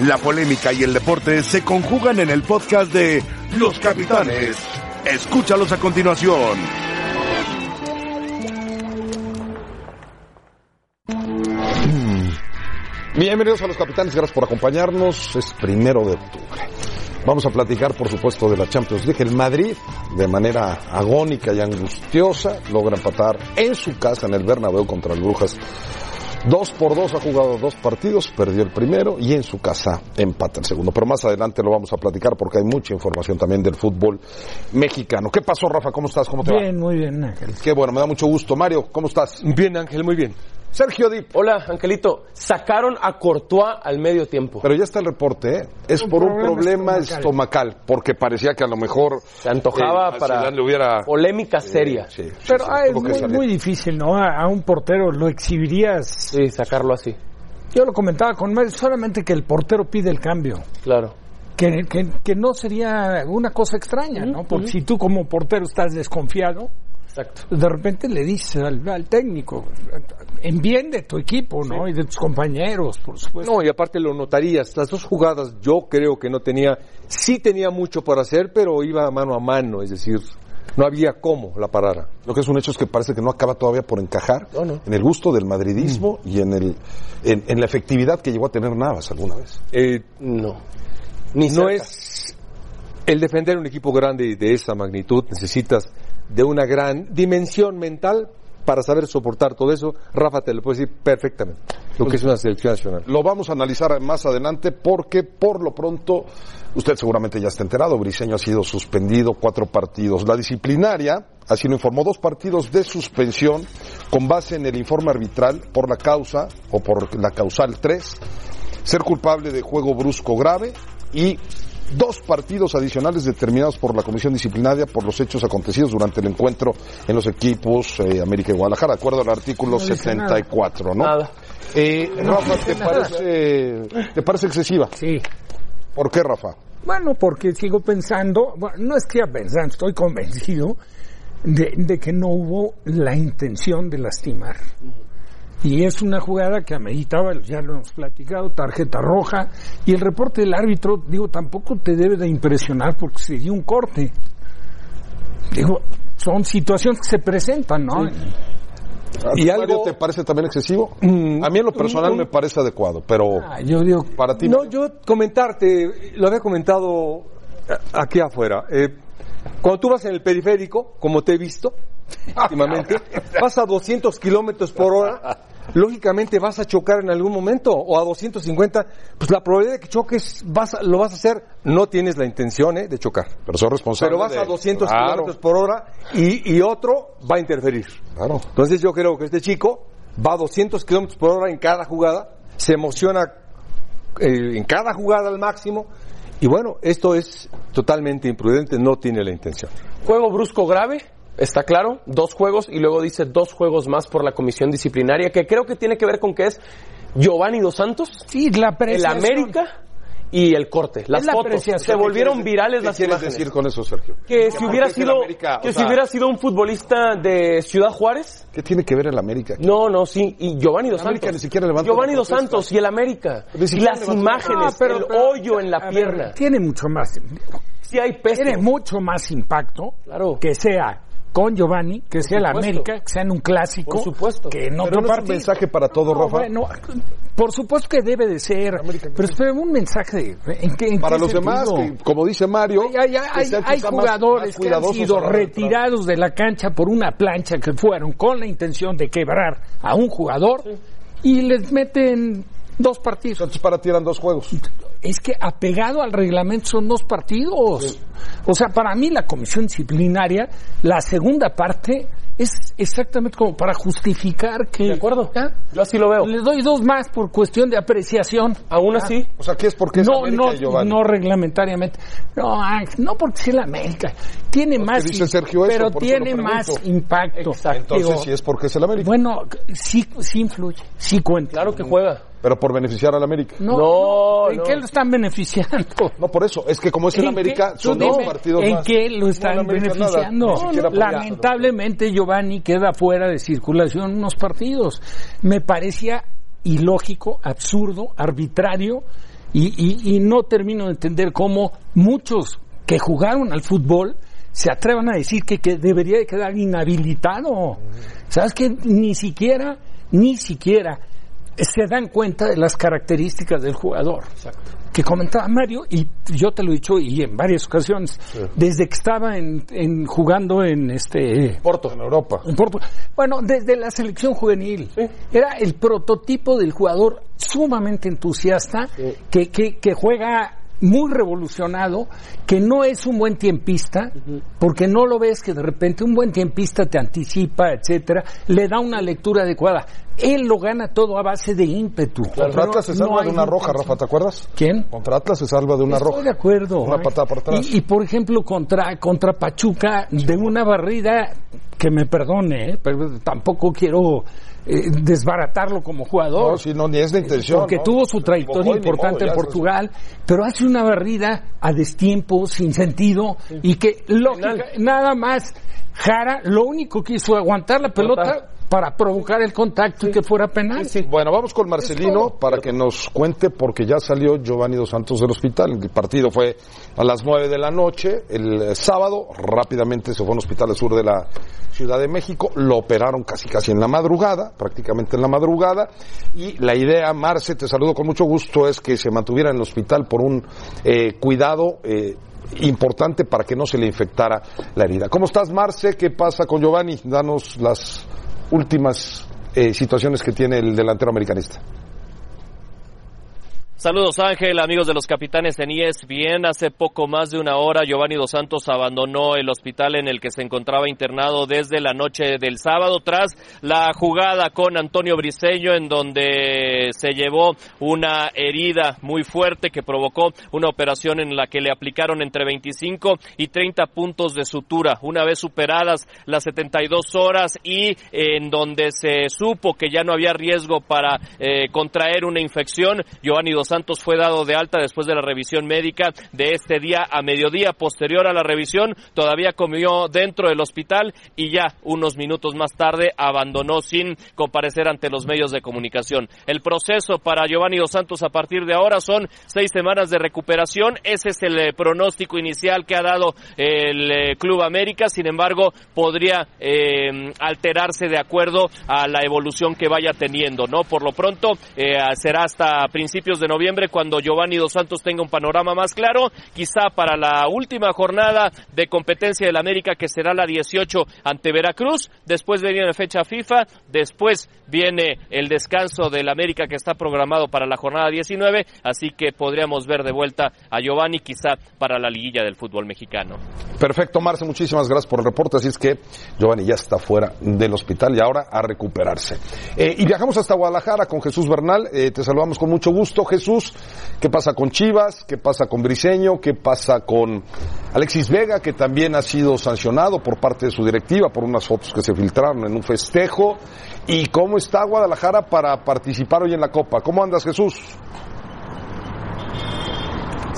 La polémica y el deporte se conjugan en el podcast de Los Capitanes. Escúchalos a continuación. Bienvenidos a los capitanes, gracias por acompañarnos. Es primero de octubre. Vamos a platicar, por supuesto, de la Champions League. El Madrid, de manera agónica y angustiosa, logra empatar en su casa, en el Bernabéu, contra el Brujas. Dos por dos ha jugado dos partidos, perdió el primero y en su casa empata el segundo. Pero más adelante lo vamos a platicar porque hay mucha información también del fútbol mexicano. ¿Qué pasó, Rafa? ¿Cómo estás? ¿Cómo te va? Bien, muy bien, Ángel. Qué bueno, me da mucho gusto. Mario, ¿cómo estás? Bien, Ángel, muy bien. Sergio Dip. Hola, Angelito. Sacaron a Courtois al medio tiempo. Pero ya está el reporte, ¿eh? Es Un por un problema estomacal. estomacal, porque parecía que a lo mejor Se antojaba eh, para le hubiera polémica seria. Sí, sí, Pero sí, ah, es muy, muy difícil, ¿no? A, a un portero lo exhibirías. Sí, sacarlo así. Yo lo comentaba con Mario, solamente que el portero pide el cambio. Claro. Que, que, que no sería una cosa extraña, ¿no? Porque si tú como portero estás desconfiado, Exacto. de repente le dices al, al técnico, en bien de tu equipo, ¿no? Y de tus compañeros, por supuesto. No, y aparte lo notarías, las dos jugadas yo creo que no tenía, sí tenía mucho por hacer, pero iba mano a mano, es decir, no había cómo la parara. Lo que es un hecho es que parece que no acaba todavía por encajar No, no. en el gusto del madridismo Mm. y en el en, en la efectividad que llegó a tener Navas alguna vez. Eh, No. Ni no cerca. es el defender un equipo grande de esa magnitud, necesitas de una gran dimensión mental para saber soportar todo eso. Rafa te lo puede decir perfectamente, lo que es una selección nacional. Lo vamos a analizar más adelante porque por lo pronto usted seguramente ya está enterado, Briseño ha sido suspendido cuatro partidos. La disciplinaria así lo informó dos partidos de suspensión con base en el informe arbitral por la causa o por la causal 3, ser culpable de juego brusco grave y dos partidos adicionales determinados por la Comisión Disciplinaria por los hechos acontecidos durante el encuentro en los equipos eh, América y Guadalajara, de acuerdo al artículo No dice 74, ¿no? Nada. Eh, Rafa, ¿te parece, ¿te parece excesiva? Sí. ¿Por qué, Rafa? Bueno, porque sigo pensando, bueno, no es que ya pensando, estoy convencido de, de que no hubo la intención de lastimar. Y es una jugada que ameritaba, ya lo hemos platicado, tarjeta roja. Y el reporte del árbitro, digo, tampoco te debe de impresionar porque se dio un corte. Digo, son situaciones que se presentan, ¿no? ¿A Y algo- te parece también excesivo? Mm, a mí en lo personal mm, me parece adecuado, pero Ah, yo digo, para ti No, yo comentarte, lo había comentado aquí afuera. Eh, cuando tú vas en el periférico, como te he visto últimamente, vas a 200 kilómetros por hora, lógicamente vas a chocar en algún momento, o a 250, pues la probabilidad de que choques vas a- lo vas a hacer, no tienes la intención eh, de chocar. pero soy responsable. Pero vas de- a 200 Claro, kilómetros por hora y, y otro va a interferir. Claro. Entonces yo creo que este chico va a 200 kilómetros por hora en cada jugada, se emociona eh, en cada jugada al máximo y bueno, esto es totalmente imprudente, no tiene la intención. Juego brusco grave, está claro. Dos juegos y luego dice dos juegos más por la comisión disciplinaria, que creo que tiene que ver con que es Giovanni Dos Santos, sí, la el. América y el corte. Las la fotos. Se volvieron virales ¿Qué las quieres imágenes. decir con eso, Sergio? Que si ¿Por hubiera sido, América? que si hubiera sido un futbolista de Ciudad Juárez, ¿Qué tiene que ver el América? aquí? no, no, sí, y Giovanni Dos Santos. ni siquiera levanta Giovanni Dos. Santos y el América. Y las imágenes, Ah, pero- el pero- hoyo en la ver, pierna. tiene mucho más. Sí hay peso. Tiene mucho más impacto Claro. que sea con Giovanni, que sea el supuesto. América, que sea en un clásico. Por supuesto. Que en otro no es un mensaje para todo, No, Rafa. bueno, por supuesto que debe de ser. Pero espera, un mensaje de, ¿en qué, en Para qué los demás, que, como dice Mario, Hay, hay- que hay- sean hay quizá más- jugadores más que han sido la retirados de la cancha por una plancha que fueron con la intención de quebrar a un jugador y les meten dos partidos. Entonces para ti eran dos juegos. Es que apegado al reglamento son dos partidos. O sea, para mí la comisión disciplinaria, la segunda parte es exactamente como para justificar que... De acuerdo. ¿Ya? Yo así lo veo. Le doy dos más por cuestión de apreciación. Aún así, O sea, ¿qué es porque es No, América no, y Giovanni? no reglamentariamente. No, no porque sea la América. Tiene más, dice Sergio eso, pero tiene más impacto. Entonces, Digo, si es porque es el América. Bueno, sí, sí influye, sí cuenta. claro que juega. Pero por beneficiar al América. No, No, ¿en no. qué lo están beneficiando? No, por eso. Es que como es el ¿En América, qué? son dos partidos ¿En más. qué lo están nada, beneficiando? Lamentablemente Giovanni queda fuera de circulación unos partidos. Me parecía ilógico, absurdo, arbitrario Y, y, y no termino de entender cómo muchos que jugaron al fútbol se atrevan a decir que, que debería de quedar inhabilitado. ¿Sabes que Ni siquiera, ni siquiera se dan cuenta de las características del jugador. Que comentaba Mario, y yo te lo he dicho y en varias ocasiones, desde que estaba en, en jugando en este Porto, en Europa. en Porto- bueno, desde la selección juvenil. Era el prototipo del jugador sumamente entusiasta, que, que, que juega muy revolucionado, que no es un buen tiempista, porque no lo ves que de repente un buen tiempista te anticipa, etcétera, le da una lectura adecuada. Él lo gana todo a base de ímpetu. Contra Atlas se salva de una roja. Rafa, ¿te acuerdas? ¿Quién? Contra Atlas se salva de una Estoy roja. de acuerdo. Una ¿eh? patada por atrás. Y, y, por ejemplo, contra, contra Pachuca, de una barrida, que me perdone, ¿eh? pero tampoco quiero eh, desbaratarlo como jugador. No, si no, ni es intención. porque ¿no? tuvo su trayectoria importante modo, en Portugal, pero hace una barrida a destiempo, sin sentido, y que lógica, nada más Jara lo único que hizo aguantar la pelota para provocar el contacto y que fuera penal. Bueno, vamos con Marcelino para que nos cuente, porque ya salió Giovanni Dos Santos del hospital. El partido fue a las nueve de la noche, el eh, sábado, rápidamente se fue a un hospital al sur de la Ciudad de México, lo operaron casi casi en la madrugada, prácticamente en la madrugada, y la idea, Marce, te saludo con mucho gusto, es que se mantuviera en el hospital por un eh, cuidado eh, importante para que no se le infectara la herida. ¿Cómo estás, Marce? ¿Qué pasa con Giovanni? Danos las últimas eh, situaciones que tiene el delantero americanista. Saludos Ángel, amigos de los capitanes en ESPN. Hace poco más de una hora Giovanni Dos Santos abandonó el hospital en el que se encontraba internado desde la noche del sábado tras la jugada con Antonio Briseño en donde se llevó una herida muy fuerte que provocó una operación en la que le aplicaron entre 25 y 30 puntos de sutura. Una vez superadas las 72 horas y en donde se supo que ya no había riesgo para eh, contraer una infección, Giovanni Dos Santos fue dado de alta después de la revisión médica de este día a mediodía. Posterior a la revisión, todavía comió dentro del hospital y ya unos minutos más tarde abandonó sin comparecer ante los medios de comunicación. El proceso para Giovanni Dos Santos a partir de ahora son seis semanas de recuperación. Ese es el eh, pronóstico inicial que ha dado el eh, Club América. Sin embargo, podría eh, alterarse de acuerdo a la evolución que vaya teniendo, ¿no? Por lo pronto, eh, será hasta principios de noviembre cuando Giovanni Dos Santos tenga un panorama más claro, quizá para la última jornada de competencia del América que será la 18 ante Veracruz, después viene la fecha FIFA, después viene el descanso del América que está programado para la jornada 19, así que podríamos ver de vuelta a Giovanni quizá para la liguilla del fútbol mexicano. Perfecto, Marce, muchísimas gracias por el reporte. Así es que Giovanni ya está fuera del hospital y ahora a recuperarse. Eh, y viajamos hasta Guadalajara con Jesús Bernal. Eh, te saludamos con mucho gusto, Jesús. ¿Qué pasa con Chivas? ¿Qué pasa con Briseño? ¿Qué pasa con Alexis Vega, que también ha sido sancionado por parte de su directiva por unas fotos que se filtraron en un festejo? ¿Y cómo está Guadalajara para participar hoy en la Copa? ¿Cómo andas, Jesús?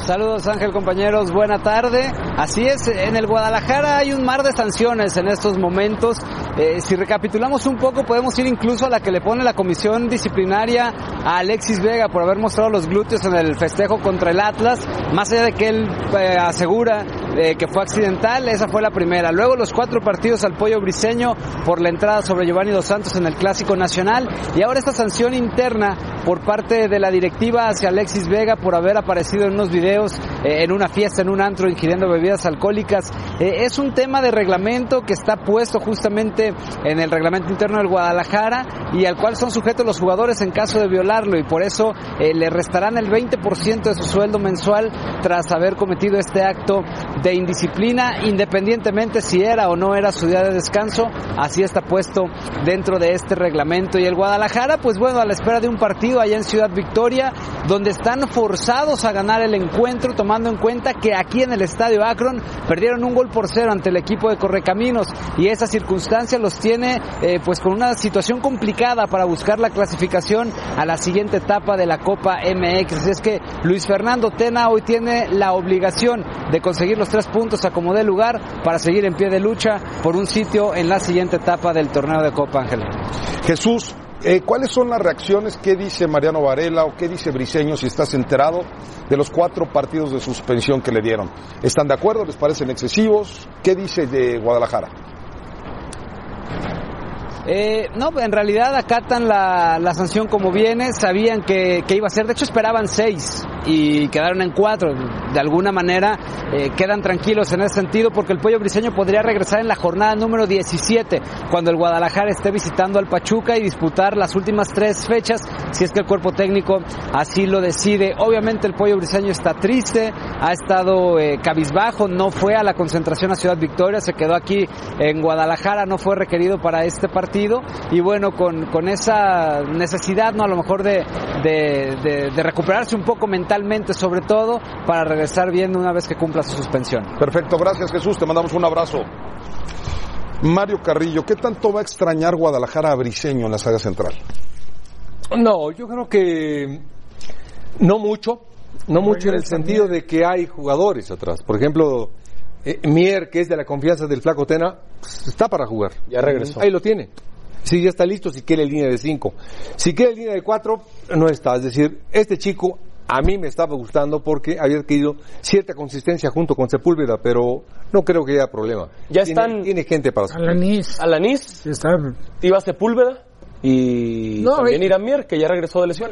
Saludos Ángel compañeros, buena tarde. Así es, en el Guadalajara hay un mar de sanciones en estos momentos. Eh, si recapitulamos un poco, podemos ir incluso a la que le pone la comisión disciplinaria a Alexis Vega por haber mostrado los glúteos en el festejo contra el Atlas. Más allá de que él eh, asegura eh, que fue accidental, esa fue la primera. Luego los cuatro partidos al pollo briseño por la entrada sobre Giovanni Dos Santos en el Clásico Nacional. Y ahora esta sanción interna por parte de la directiva hacia Alexis Vega por haber aparecido en unos videos eh, en una fiesta, en un antro, ingiriendo bebidas alcohólicas. Eh, es un tema de reglamento que está puesto justamente en el reglamento interno del Guadalajara y al cual son sujetos los jugadores en caso de violarlo y por eso le restarán el 20% de su sueldo mensual tras haber cometido este acto de indisciplina, independientemente si era o no era su día de descanso, así está puesto dentro de este reglamento. Y el Guadalajara, pues bueno, a la espera de un partido allá en Ciudad Victoria, donde están forzados a ganar el encuentro, tomando en cuenta que aquí en el Estadio Akron perdieron un gol por cero ante el equipo de Correcaminos y esa circunstancia los tiene eh, pues con una situación complicada para buscar la clasificación a la siguiente etapa de la Copa MX. Así es que Luis Fernando Tena hoy tiene la obligación de conseguir los tres puntos a como dé lugar para seguir en pie de lucha por un sitio en la siguiente etapa del torneo de Copa Ángel. Jesús, Eh, ¿Cuáles son las reacciones? ¿Qué dice Mariano Varela o qué dice Briseño si estás enterado de los cuatro partidos de suspensión que le dieron? ¿Están de acuerdo? ¿Les parecen excesivos? ¿Qué dice de Guadalajara? Eh, no, en realidad acatan la, la sanción como viene, sabían que, que, iba a ser, de hecho esperaban seis y quedaron en cuatro. De alguna manera eh, quedan tranquilos en ese sentido porque el Pollo Briseño podría regresar en la jornada número 17 cuando el Guadalajara esté visitando al Pachuca y disputar las últimas tres fechas si es que el cuerpo técnico así lo decide. Obviamente el Pollo Briseño está triste, ha estado eh, cabizbajo, no fue a la concentración a Ciudad Victoria, se quedó aquí en Guadalajara, no fue requerido para este partido y bueno, con, con esa necesidad, ¿no? A lo mejor de, de, de, de, recuperarse un poco mentalmente, sobre todo, para regresar bien una vez que cumpla su suspensión. Perfecto, gracias Jesús, te mandamos un abrazo. Mario Carrillo, ¿qué tanto va a extrañar Guadalajara a Briseño en la saga central? No, yo creo que no mucho, no mucho en el sentido de que hay jugadores atrás. Por ejemplo, eh, Mier, que es de la confianza del Flaco Tena, está para jugar. Ya regresó. Ahí lo tiene. Si ya está listo, si quiere línea de 5. Si quiere línea de 4, no está. Es decir, este chico a mí me estaba gustando porque había adquirido cierta consistencia junto con Sepúlveda, pero no creo que haya problema. Ya tiene, están. Tiene gente para Alanis. Alanis. Está... Iba Sepúlveda y No, también eh, Irán Mier, que ya regresó de lesión.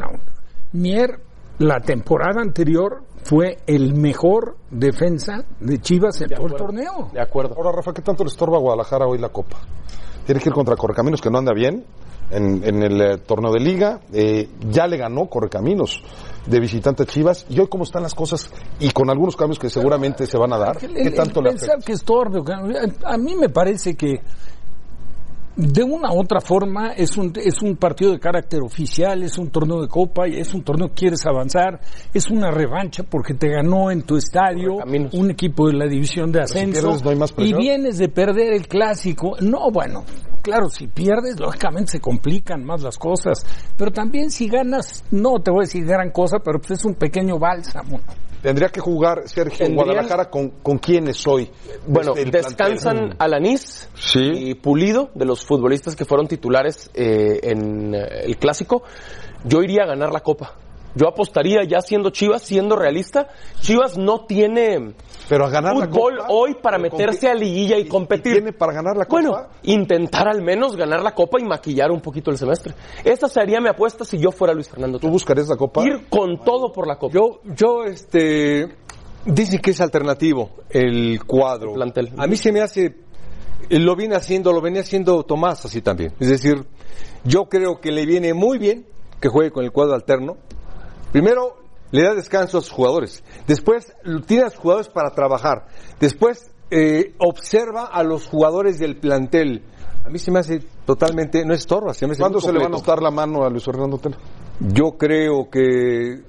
Mier, la temporada anterior, fue el mejor defensa de Chivas en todo el torneo. De acuerdo. Ahora, Rafa, ¿qué tanto le estorba a Guadalajara hoy la Copa? Tiene que ir contra Correcaminos, que no anda bien en, en el eh, torneo de liga. Eh, ya le ganó Correcaminos de visitante a Chivas. Y hoy, ¿cómo están las cosas? Y con algunos cambios que seguramente se van a dar. El- ¿Qué tanto el le pensar afecta? que estorbe, a a mí me parece que de una u otra forma es un, es un partido de carácter oficial, es un torneo de copa, y es un torneo que quieres avanzar, es una revancha porque te ganó en tu estadio un equipo de la división de si ascenso pierdes, ¿no hay más y vienes de perder el clásico. No, bueno, claro, si pierdes, lógicamente se complican más las cosas, pero también si ganas, no te voy a decir gran cosa, pero pues es un pequeño bálsamo. Tendría que jugar Sergio en Guadalajara con, con quiénes hoy. Bueno, el descansan plantel. Alanis Sí. y Pulido, de los futbolistas que fueron titulares eh, en eh, el clásico. Yo iría a ganar la copa. Yo apostaría ya siendo Chivas, siendo realista. Chivas no tiene Pero a ganar la fútbol Copa, hoy para con meterse a liguilla y, competir. tiene para ganar la Copa? Bueno, intentar al menos ganar la copa y maquillar un poquito el semestre. Esta sería mi apuesta si yo fuera Luis Fernando. ¿Tú buscarías la Copa? Ir con todo por la copa. Yo, yo, este, dicen que es alternativo el cuadro. El plantel. A mí se me hace, eh, lo viene haciendo, lo venía haciendo Tomás así también. Es decir, yo creo que le viene muy bien que juegue con el cuadro alterno. Primero, le da descanso a sus jugadores. Después, tiene a sus jugadores para trabajar. Después, eh, observa a los jugadores del plantel. A mí se me hace totalmente, no estorba, se me hace ¿Cuándo se le va a notar la mano a Luis Fernando Tena? Yo creo que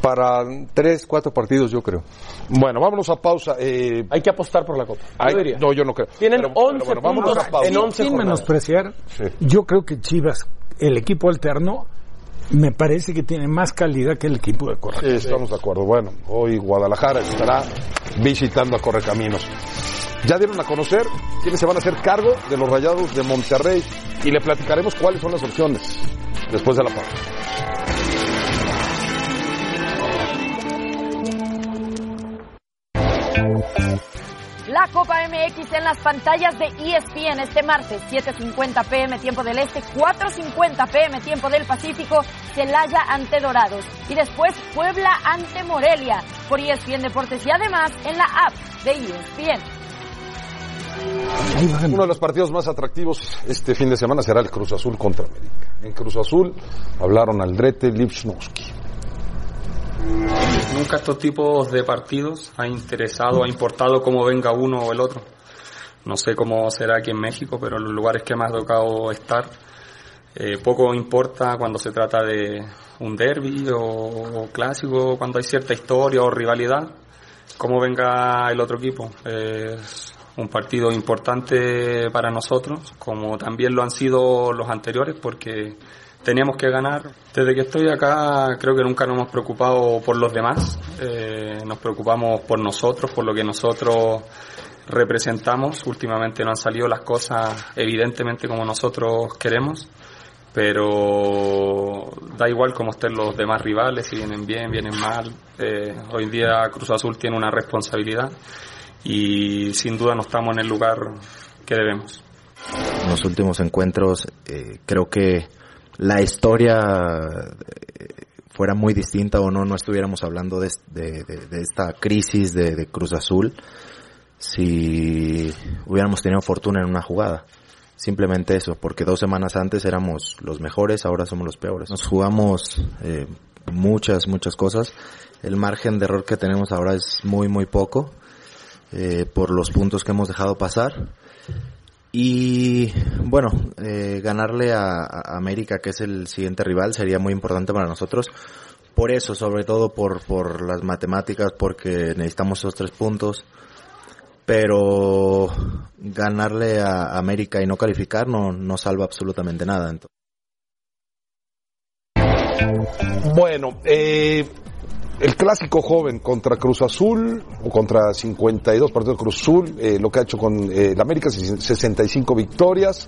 para tres, cuatro partidos, yo creo. Bueno, vámonos a pausa. Eh, Hay que apostar por la copa. Yo ay, diría. no, yo no creo. Tienen Pero- 11 pero bueno, vámonos puntos a pausa. en 11 Sin jornadas. menospreciar, Sí. yo creo que Chivas, el equipo alterno, me parece que tiene más calidad que el equipo de Correa. Sí, estamos de acuerdo. Bueno, hoy Guadalajara estará visitando a Correcaminos. Ya dieron a conocer quiénes se van a hacer cargo de los rayados de Monterrey y le platicaremos cuáles son las opciones después de la pausa. La Copa MX en las pantallas de ESPN este martes, 7.50 pm tiempo del Este, 4.50 pm tiempo del Pacífico, Celaya ante Dorados y después Puebla ante Morelia por ESPN Deportes y además en la app de ESPN. Uno de los partidos más atractivos este fin de semana será el Cruz Azul contra América. En Cruz Azul hablaron Aldrete, Lipschnowski. Nunca estos tipos de partidos ha interesado, ha importado cómo venga uno o el otro. No sé cómo será aquí en México, pero en los lugares que me ha tocado estar, eh, poco importa cuando se trata de un derby o, o clásico, cuando hay cierta historia o rivalidad, cómo venga el otro equipo. Es un partido importante para nosotros, como también lo han sido los anteriores, porque teníamos que ganar. Desde que estoy acá creo que nunca nos hemos preocupado por los demás, eh, nos preocupamos por nosotros, por lo que nosotros representamos. Últimamente no han salido las cosas evidentemente como nosotros queremos, pero da igual cómo estén los demás rivales, si vienen bien, vienen mal. Eh, hoy día Cruz Azul tiene una responsabilidad y sin duda no estamos en el lugar que debemos. En los últimos encuentros eh, creo que la historia eh, fuera muy distinta o no, no estuviéramos hablando de, de, esta crisis de, Cruz Azul si hubiéramos tenido fortuna en una jugada. Simplemente eso, porque dos semanas antes éramos los mejores, ahora somos los peores. Nos jugamos eh, muchas, muchas cosas. El margen de error que tenemos ahora es muy, muy poco eh, por los puntos que hemos dejado pasar. Y bueno, eh, ganarle a, América, que es el siguiente rival, sería muy importante para nosotros. Por eso, sobre todo por, por las matemáticas, porque necesitamos esos tres puntos pero ganarle a América y no calificar no, no salva absolutamente nada. Entonces. Bueno, eh, el clásico joven contra Cruz Azul, o contra 52 partidos de Cruz Azul, eh, lo que ha hecho con eh, el América, 65 victorias,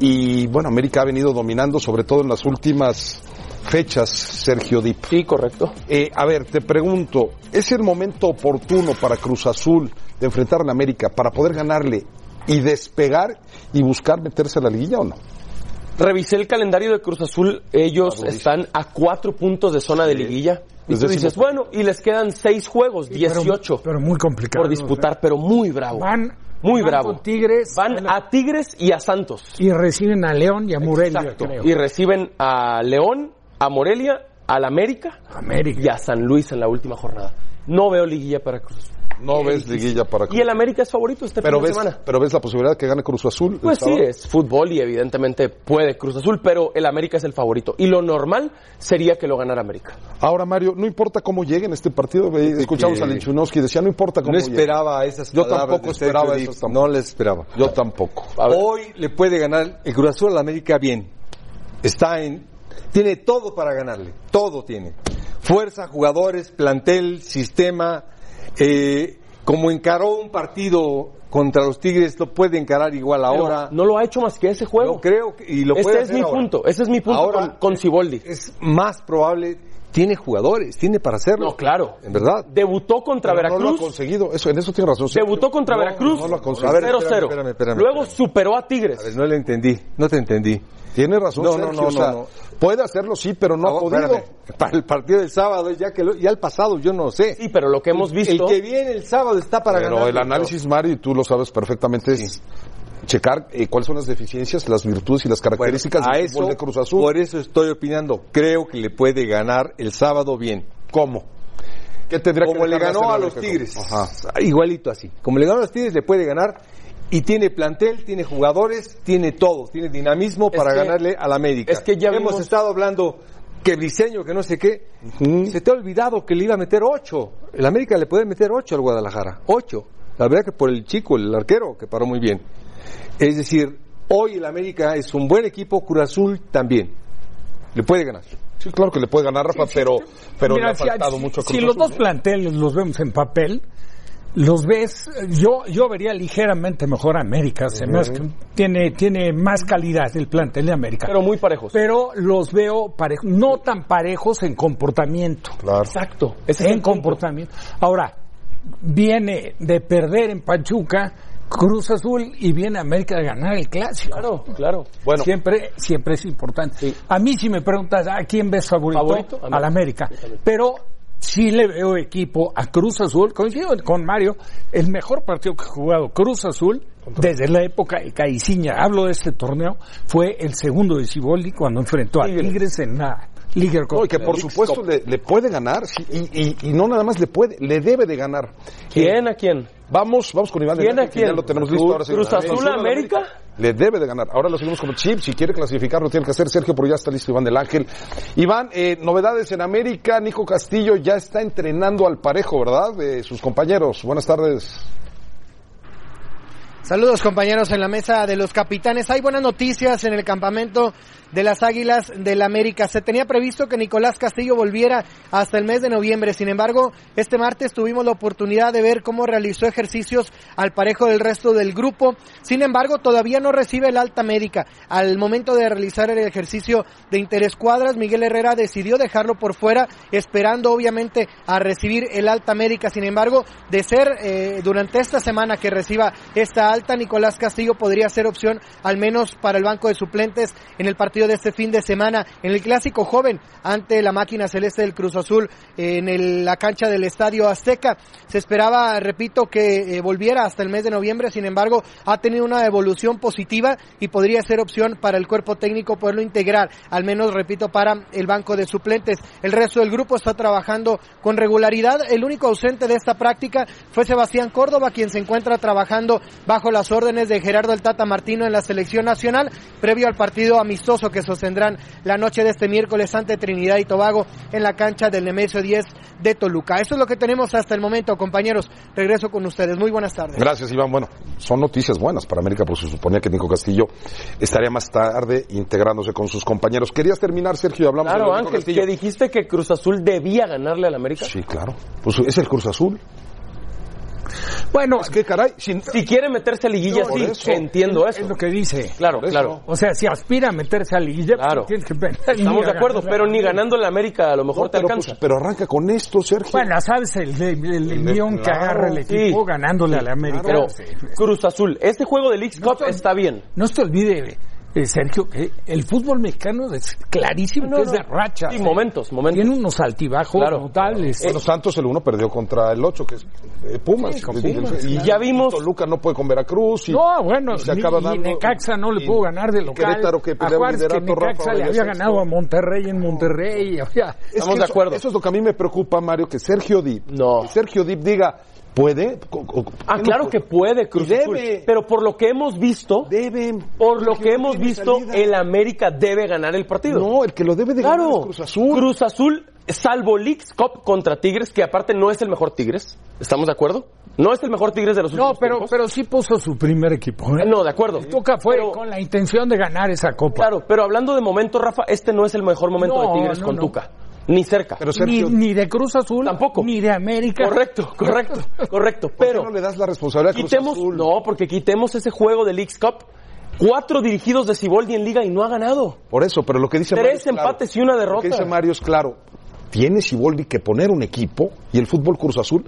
y bueno, América ha venido dominando, sobre todo en las últimas fechas, Sergio Dip. Sí, correcto. Eh, a ver, te pregunto, ¿es el momento oportuno para Cruz Azul de enfrentar a la América para poder ganarle y despegar y buscar meterse a la liguilla o no? Revisé el calendario de Cruz Azul, ellos están a cuatro puntos de zona de liguilla. Y tú dices, bueno, y les quedan seis juegos, 18. Pero, muy complicado. Por disputar, pero muy bravo. Van, muy van bravo. con Tigres. Van a Tigres y a Santos. Y reciben a León y a Morelia, Exacto. creo. Y reciben a León, a Morelia, al América, América. y a San Luis en la última jornada. No veo liguilla para Cruz Azul. No ves liguilla para Cruz Y el América es favorito este pero fin de ves, semana. pero ves la posibilidad de que gane Cruz Azul. Pues sí, es fútbol y evidentemente puede Cruz Azul, pero el América es el favorito. Y lo normal sería que lo ganara América. Ahora, Mario, no importa cómo llegue en este partido. eh, Escuchamos que- a Lechunovsky, decía, no importa cómo No llegue. esperaba esas Yo tampoco esperaba tampoco. No les esperaba. Yo tampoco. Hoy le puede ganar el Cruz Azul a la América bien. Está en, tiene todo para ganarle. Todo tiene. Fuerza, jugadores, plantel, sistema. Eh, como encaró un partido contra los Tigres, lo puede encarar igual Pero ahora. no lo ha hecho más que ese juego. Creo que, y lo puede Ese es hacer mi ahora. punto, ese es mi punto Ahora, con, Siboldi. Es más probable, tiene jugadores, tiene para hacerlo. No, claro. En verdad. Debutó contra Pero no lo ha Veracruz. conseguido. Eso, en eso tiene razón. Debutó contra No, Veracruz No lo ha conseguido. A ver, 0-0. espérame, espérame, espérame, Luego espérame. superó a A ver, Tigres. no le entendí, no te entendí. Tiene razón, No, no, Sergio, no, o sea, no, no. Puede hacerlo, sí, pero no ha Ah, podido. espérame. Para el partido del sábado, ya que lo- ya el pasado, yo no sé. Sí, pero lo que hemos visto. El que viene el sábado está para Pero ganar. el análisis, Mario, y tú lo sabes perfectamente, es checar eh, cuáles son las deficiencias, las virtudes y las Bueno, características a del eso, fútbol de Cruz Azul. Por eso estoy opinando. Creo que le puede ganar el sábado bien. ¿Cómo? ¿Qué tendría Como que le ganó a los? Tigres. Ajá. Igualito así. Como le ganó a los Tigres, le puede ganar. Y tiene plantel, tiene jugadores, tiene todo. Tiene dinamismo Es para que- ganarle al América. es que ya Hemos vimos- estado hablando que Briseño, que no sé qué. Se te ha olvidado que le iba a meter ocho. El América le puede meter ocho al Guadalajara. Ocho. La verdad que por el chico, el arquero, que paró muy bien. Es decir, hoy el América es un buen equipo, Cruz Azul también. Le puede ganar. Sí, claro que le puede ganar Rafa, pero, pero Mira, le ha si- faltado si, mucho a si los dos ¿no? planteles los vemos en papel, los ves, yo yo vería ligeramente mejor a América, se me hace que tiene tiene más calidad el plantel de América. Pero muy parejos. Pero los veo parejos, no tan parejos en comportamiento. Claro. Exacto. Ese es en comportamiento. Ahora, viene de perder en Pachuca Cruz Azul y viene América de ganar el clásico. Claro, claro. Bueno. siempre, siempre es importante. Sí. A mí si me preguntas a quién ves favorito, Favorito, América. al América. Pero sí le veo equipo a Cruz Azul, coincido con Mario, el mejor partido que ha jugado Cruz Azul desde la época de Caiciña, hablo de este torneo, fue el segundo de Ciboldi cuando enfrentó a. Tigres en la Liga No, y que por supuesto le, le puede ganar, sí, y, y- y no nada más le puede, le debe de ganar. ¿Quién a quién? Vamos, vamos con Iván. de ¿Quién a Nápoles, que quién? Ya lo tenemos listo. Ahora sí. ¿Cruz Azul a América? Le debe de ganar. Ahora lo seguimos como chip. Si quiere clasificar, lo tiene que hacer Sergio, pero ya está listo Iván del Ángel. Iván, eh, novedades en América. Nico Castillo ya está entrenando al parejo, ¿verdad? De sus compañeros. Buenas tardes. Saludos compañeros en la mesa de los capitanes. Hay buenas noticias en el campamento de las Águilas del América. Se tenía previsto que Nicolás Castillo volviera hasta el mes de noviembre. Sin embargo, este martes tuvimos la oportunidad de ver cómo realizó ejercicios al parejo del resto del grupo. Sin embargo, todavía no recibe el alta médica. Al momento de realizar el ejercicio de interescuadras, Miguel Herrera decidió dejarlo por fuera, esperando obviamente a recibir el alta médica. Sin embargo, de ser eh, durante esta semana que reciba esta alta, Nicolás Castillo podría ser opción al menos para el banco de suplentes en el partido de este fin de semana, en el clásico joven ante la máquina celeste del Cruz Azul en la cancha del Estadio Azteca. Se esperaba, repito, que eh, volviera hasta el mes de noviembre, sin embargo, ha tenido una evolución positiva y podría ser opción para el cuerpo técnico poderlo integrar, al menos, repito, para el banco de suplentes. El resto del grupo está trabajando con regularidad. El único ausente de esta práctica fue Sebastián Córdoba, quien se encuentra trabajando bajo las órdenes de Gerardo el Tata Martino en la selección nacional, previo al partido amistoso que sostendrán la noche de este miércoles ante Trinidad y Tobago en la cancha del Nemesio 10 de Toluca. Eso es lo que tenemos hasta el momento, compañeros. Regreso con ustedes. Muy buenas tardes. Gracias, Iván. Bueno, son noticias buenas para América, porque se suponía que Nico Castillo estaría más tarde integrándose con sus compañeros. Querías terminar, Sergio, hablamos Claro, de Ángel, Castillo. que dijiste que Cruz Azul debía ganarle al América. Sí, claro. Pues es el Cruz Azul. Bueno, Es que, caray. Si quiere meterse a liguilla, sí, eso. entiendo es eso. lo que dice. Claro, Por eso. claro. O sea, si aspira a meterse a liguilla, pues, Claro. tienes que pensar Estamos de acuerdo, ganar. pero ni ganando el América a lo mejor No, te pero, alcanza. pues, pero arranca con esto, Sergio. Bueno, sabes el, el, el, el guion que agarra el equipo sí. ganándole a la América. Pero Sí. Cruz Azul, este juego de League Cup está bien. No se olvide, eh, Sergio, que el fútbol mexicano es clarísimo No, que es de rachas. Sí, eh. momentos, momentos. Tiene unos altibajos Claro. notables. Bueno, Santos el uno perdió contra el 8, que es eh, Pumas. Sí, Y- Pumas, y, claro. ya vimos- Toluca no puede con Veracruz. Y, No, bueno, y se ni- acaba y dando- Necaxa no le y- pudo ganar de y local. Querétaro que peleaba Acuérdate que liderato, Rafa Necaxa le había sexto. ganado a Monterrey en Monterrey. Estamos que de eso- acuerdo. Eso es lo que a mí me preocupa, Mario, que Sergio Dip, No. que Sergio Dip diga, ¿puede? Ah, ¿qué no claro que puede Cruz Azul. debe. Pero por lo que hemos visto, Debe. por lo que no hemos visto, salida. el América debe ganar el partido. No, el que lo debe de ganar es Cruz Azul. Cruz Azul, salvo Leagues Cup contra Tigres, que aparte no es el mejor Tigres. ¿Estamos de acuerdo? No es el mejor Tigres de los no, últimos pero, tiempos. pero sí puso su primer equipo. ¿eh? No, de acuerdo. Tuca fue Pero- con la intención de ganar esa copa. Claro, pero hablando de momento, Rafa, este no es el mejor momento No, de Tigres no, con no. Tuca. Ni cerca. Pero ni, Sergio, ni de Cruz Azul, Tampoco. ni de América. Correcto, correcto, correcto. ¿por qué Pero no le das la responsabilidad a Cruz quitemos, Azul? no, porque quitemos ese juego de Leagues Cup. Cuatro dirigidos de Ciboldi en Liga y no ha ganado. Por eso, pero lo que dice Tres Mario es claro. empates y una Lo derrota. que dice Mario es claro. Tiene Siboldi que poner un equipo y el fútbol Cruz Azul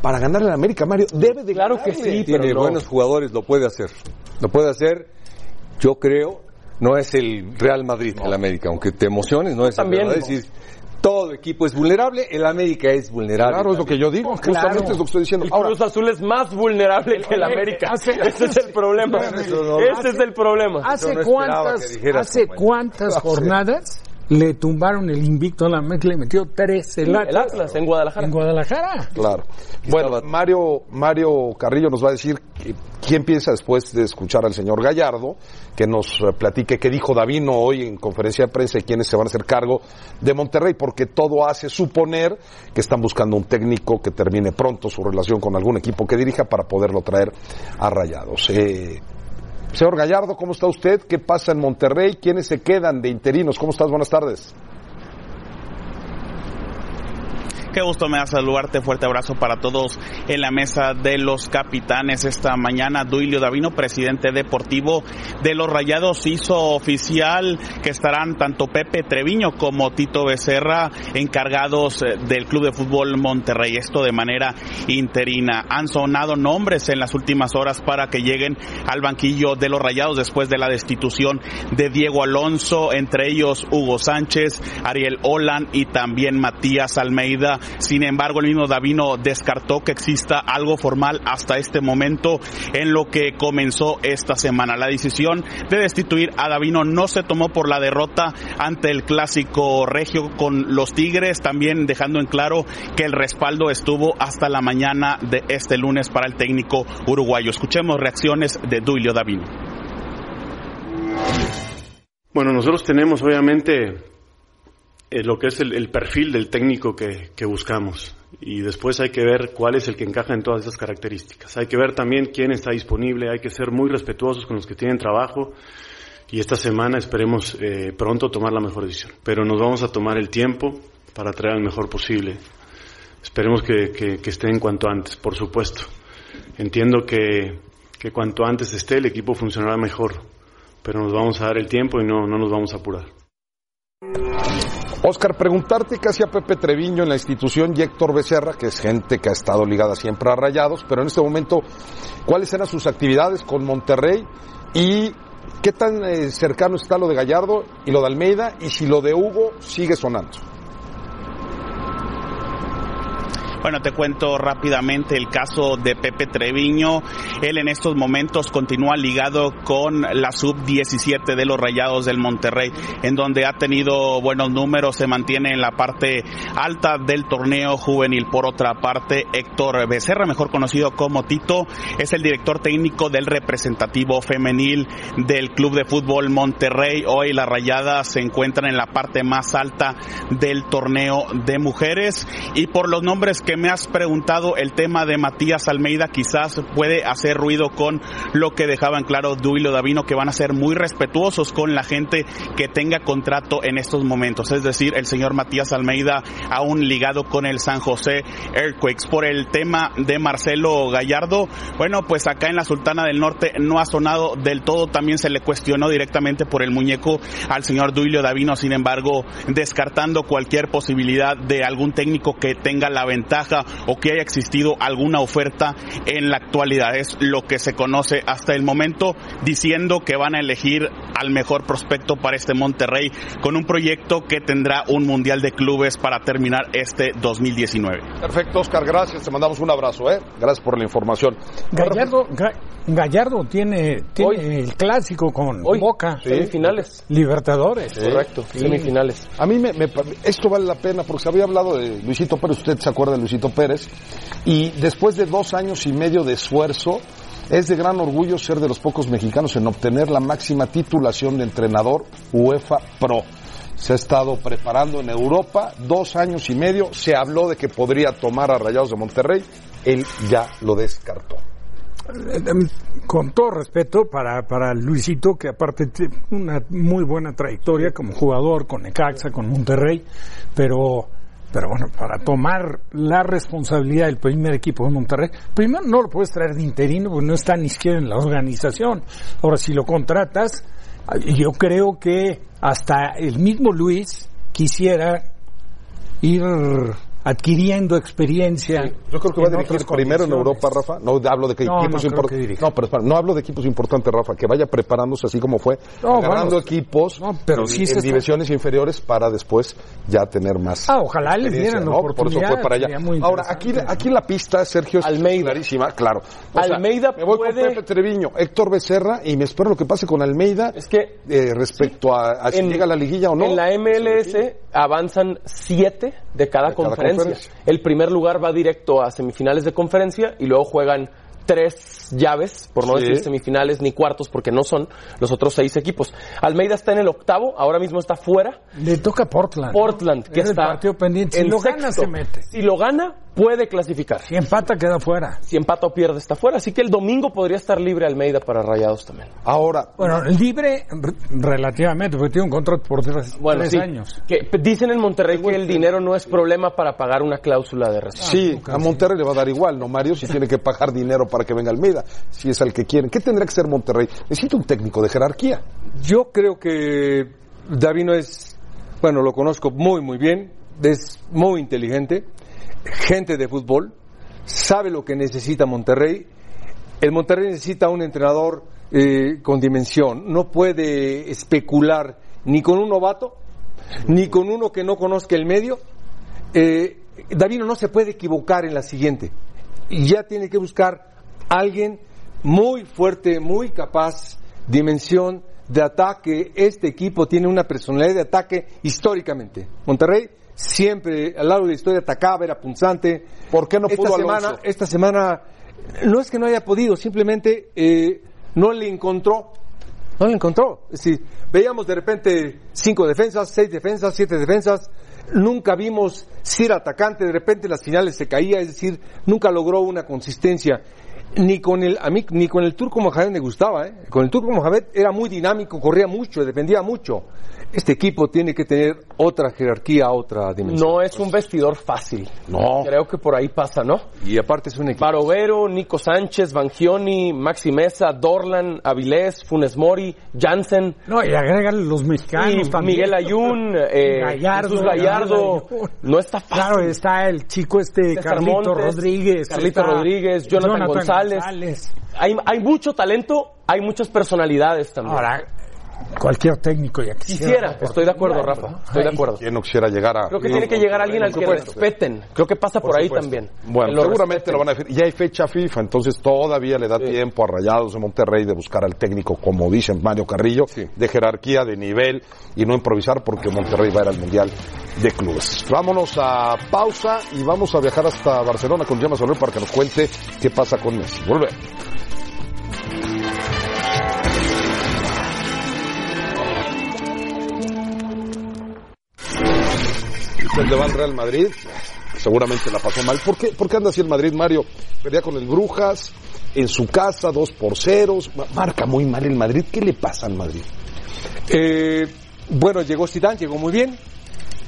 para ganarle a América, Mario. Debe de Claro que ganarle. sí, tiene pero no. buenos jugadores, lo puede hacer. Lo puede hacer, yo creo, no es el Real Madrid, el América, aunque te emociones, no es También, el Real Madrid. Todo equipo es vulnerable, el América es vulnerable. Claro, es lo que yo digo. Justamente es lo que estoy diciendo. El Ahora, Cruz Azul es más vulnerable que el América. hace- Ese es el problema. No- Ese es el problema. ¿Hace cuántas, hace cuántas jornadas le tumbaron el invicto a la América? Le metió tres el El Atlas. En Guadalajara. En Guadalajara. Claro. Bueno, Mario, Mario Carrillo nos va a decir que- quién piensa después de escuchar al señor Gallardo, que nos eh, platique qué dijo Davino hoy en conferencia de prensa y quiénes se van a hacer cargo de Monterrey, porque todo hace suponer que están buscando un técnico que termine pronto su relación con algún equipo que dirija para poderlo traer a Rayados. Eh, señor Gallardo, ¿cómo está usted? ¿Qué pasa en Monterrey? ¿Quiénes se quedan de interinos? ¿Cómo estás? Buenas tardes. Qué gusto me da saludarte, fuerte abrazo para todos en la mesa de los capitanes esta mañana. Duilio Davino, presidente deportivo de los Rayados, hizo oficial que estarán tanto Pepe Treviño como Tito Becerra encargados eh, del Club de Fútbol Monterrey. Esto de manera interina. Han sonado nombres en las últimas horas para que lleguen al banquillo de los Rayados después de la destitución de Diego Alonso, entre ellos Hugo Sánchez, Ariel Olan y también Matías Almeida. Sin embargo, el mismo Davino descartó que exista algo formal hasta este momento en lo que comenzó esta semana. La decisión de destituir a Davino no se tomó por la derrota ante el clásico regio con los Tigres, también dejando en claro que el respaldo estuvo hasta la mañana de este lunes para el técnico uruguayo. Escuchemos reacciones de Duilio Davino. Bueno, nosotros tenemos obviamente eh, lo que es el, el perfil del técnico que, que buscamos y después hay que ver cuál es el que encaja en todas esas características. Hay que ver también quién está disponible, hay que ser muy respetuosos con los que tienen trabajo y esta semana esperemos eh, pronto tomar la mejor decisión. Pero nos vamos a tomar el tiempo para traer al mejor posible. Esperemos que, que, que esté en cuanto antes, por supuesto. Entiendo que, que cuanto antes esté el equipo funcionará mejor, pero nos vamos a dar el tiempo y no, no nos vamos a apurar. Oscar, preguntarte casi a Pepe Treviño en la institución y Héctor Becerra, que es gente que ha estado ligada siempre a Rayados, pero en este momento, ¿cuáles eran sus actividades con Monterrey y qué tan eh, cercano está lo de Gallardo y lo de Almeida y si lo de Hugo sigue sonando? Bueno, te cuento rápidamente el caso de Pepe Treviño. Él en estos momentos continúa ligado con la sub-17 de los Rayados del Monterrey, en donde ha tenido buenos números, se mantiene en la parte alta del torneo juvenil. Por otra parte, Héctor Becerra, mejor conocido como Tito, es el director técnico del representativo femenil del Club de Fútbol Monterrey. Hoy las Rayadas se encuentran en la parte más alta del torneo de mujeres y por los nombres que me has preguntado, el tema de Matías Almeida quizás puede hacer ruido con lo que dejaban claro Duilo Davino, que van a ser muy respetuosos con la gente que tenga contrato en estos momentos. Es decir, el señor Matías Almeida aún ligado con el San José Earthquakes. Por el tema de Marcelo Gallardo, bueno, pues acá en la Sultana del Norte no ha sonado del todo. También se le cuestionó directamente por el muñeco al señor Duilio Davino, sin embargo, descartando cualquier posibilidad de algún técnico que tenga la ventaja o que haya existido alguna oferta en la actualidad. Es lo que se conoce hasta el momento, diciendo que van a elegir al mejor prospecto para este Monterrey con un proyecto que tendrá un Mundial de Clubes para terminar este 2019. Perfecto, Oscar, gracias. Te mandamos un abrazo, ¿eh? Gracias por la información. Gallardo, Ga- Gallardo tiene, tiene el clásico con Boca. Semifinales. Libertadores. Correcto, semifinales. A mí me, esto vale la pena porque se había hablado de Luisito Pérez, usted se acuerda de Luisito Pérez, y después de dos años y medio de esfuerzo, es de gran orgullo ser de los pocos mexicanos en obtener la máxima titulación de entrenador UEFA Pro. Se ha estado preparando en Europa dos años y medio, se habló de que podría tomar a Rayados de Monterrey, él ya lo descartó. Eh, em, Con todo respeto para, para Luisito, que aparte tiene una muy buena trayectoria como jugador con Necaxa, con Monterrey, pero, pero bueno, para tomar la responsabilidad del primer equipo de Monterrey, primero no lo puedes traer de interino porque no está ni siquiera en la organización. Ahora, si lo contratas, yo creo que hasta el mismo Luis quisiera ir adquiriendo experiencia. Yo creo que va a dirigir primero en. Europa, Rafa. No hablo de que No, equipos no importantes. No, pero espera, no hablo de equipos importantes, Rafa. Que vaya preparándose así como fue, No, bueno, equipos pero en, sí divisiones inferiores para después ya tener más. Ah, ojalá les dieran ¿no? Por eso oportunidad, fue para allá. Ahora, aquí, aquí en la pista, Sergio, es clarísima, claro. O sea, Almeida me voy puede- con Pepe Treviño, Héctor Becerra y me espero lo que pase con Almeida. Es que eh, respecto a, a si en- llega a la liguilla o no. En la MLS avanzan siete de cada De cada conferencia. Conferencia. El primer lugar va directo a semifinales de conferencia y luego juegan tres llaves, por no Sí. decir semifinales ni cuartos, porque no son los otros seis equipos. Almeida está en el octavo, ahora mismo está fuera. Le toca Portland. Portland, que Es el está partido pendiente. Si en lo gana, sexto. se mete. Si lo gana, puede clasificar. Si empata, queda fuera. Si empata o pierde, está fuera. Así que el domingo podría estar libre Almeida para Rayados también. Ahora, Bueno, libre re- relativamente, porque tiene un contrato por tres, Bueno, tres sí. años. Que dicen en Monterrey que el dinero no es problema para pagar una cláusula de rescate. Sí, a Monterrey le va a dar igual, ¿no, Mario? Si tiene que pagar dinero para que venga Almeida, si es al que quieren. ¿Qué tendrá que ser Monterrey? Necesita un técnico de jerarquía. Yo creo que Davino es, bueno, lo conozco muy, muy bien, es muy inteligente, gente de fútbol, sabe lo que necesita Monterrey. El Monterrey necesita un entrenador eh, con dimensión, no puede especular ni con un novato, ni con uno que no conozca el medio. Eh, Davino no se puede equivocar en la siguiente. Ya tiene que buscar alguien muy fuerte, muy capaz, dimensión de ataque. Este equipo tiene una personalidad de ataque históricamente. Monterrey siempre a lo largo de la historia atacaba, era punzante. ¿Por qué no esta pudo semana, Alonso? Esta semana no es que no haya podido, simplemente eh, no le encontró. No le encontró. Es decir, veíamos de repente cinco defensas, seis defensas, siete defensas. Nunca vimos si era atacante, de repente las finales se caía, es decir, nunca logró una consistencia. ni con el a mí ni con el turco Mohamed me gustaba, ¿eh? Con el turco Mohamed era muy dinámico, corría mucho, defendía mucho. Este equipo tiene que tener otra jerarquía, otra dimensión. No es un vestidor fácil. No. Creo que por ahí pasa, ¿no? Y aparte es un equipo. Barovero, Nico Sánchez, Bangioni, Maxi Mesa, Dorlan, Avilés, Funes Mori, Jansen. No, y agregan los mexicanos y también. Miguel Ayun, eh, Gallardo, Jesús Gallardo. Gallardo. No está fácil. Claro, está el chico este César Carlito Montes, Rodríguez. Carlito Rodríguez, Jonathan, González. Hay, hay mucho talento, hay muchas personalidades también. Ahora, cualquier técnico ya quisiera. Quisiera, estoy de acuerdo, Rafa. Estoy de acuerdo. ¿Quién no quisiera llegar a.? Creo que tiene que llegar alguien al que respeten. Creo que pasa por, ahí también. Bueno, lo seguramente respeten. lo van a decir. Ya hay fecha FIFA, entonces todavía le da tiempo a Rayados de Monterrey de buscar al técnico, como dice Mario Carrillo, de jerarquía, de nivel y no improvisar porque Monterrey va a ir al Mundial de Clubes. Vámonos a pausa y vamos a viajar hasta Barcelona con Gemma Soler para que nos cuente qué pasa con Messi. Volvemos. Usted le va al Real Madrid, seguramente la pasó mal. ¿Por qué, ¿Por qué anda así el Madrid, Mario? Perdía con el Brujas, en su casa, dos por ceros, ma- marca muy mal el Madrid. ¿Qué le pasa al Madrid? Eh, bueno, llegó Zidane, llegó muy bien,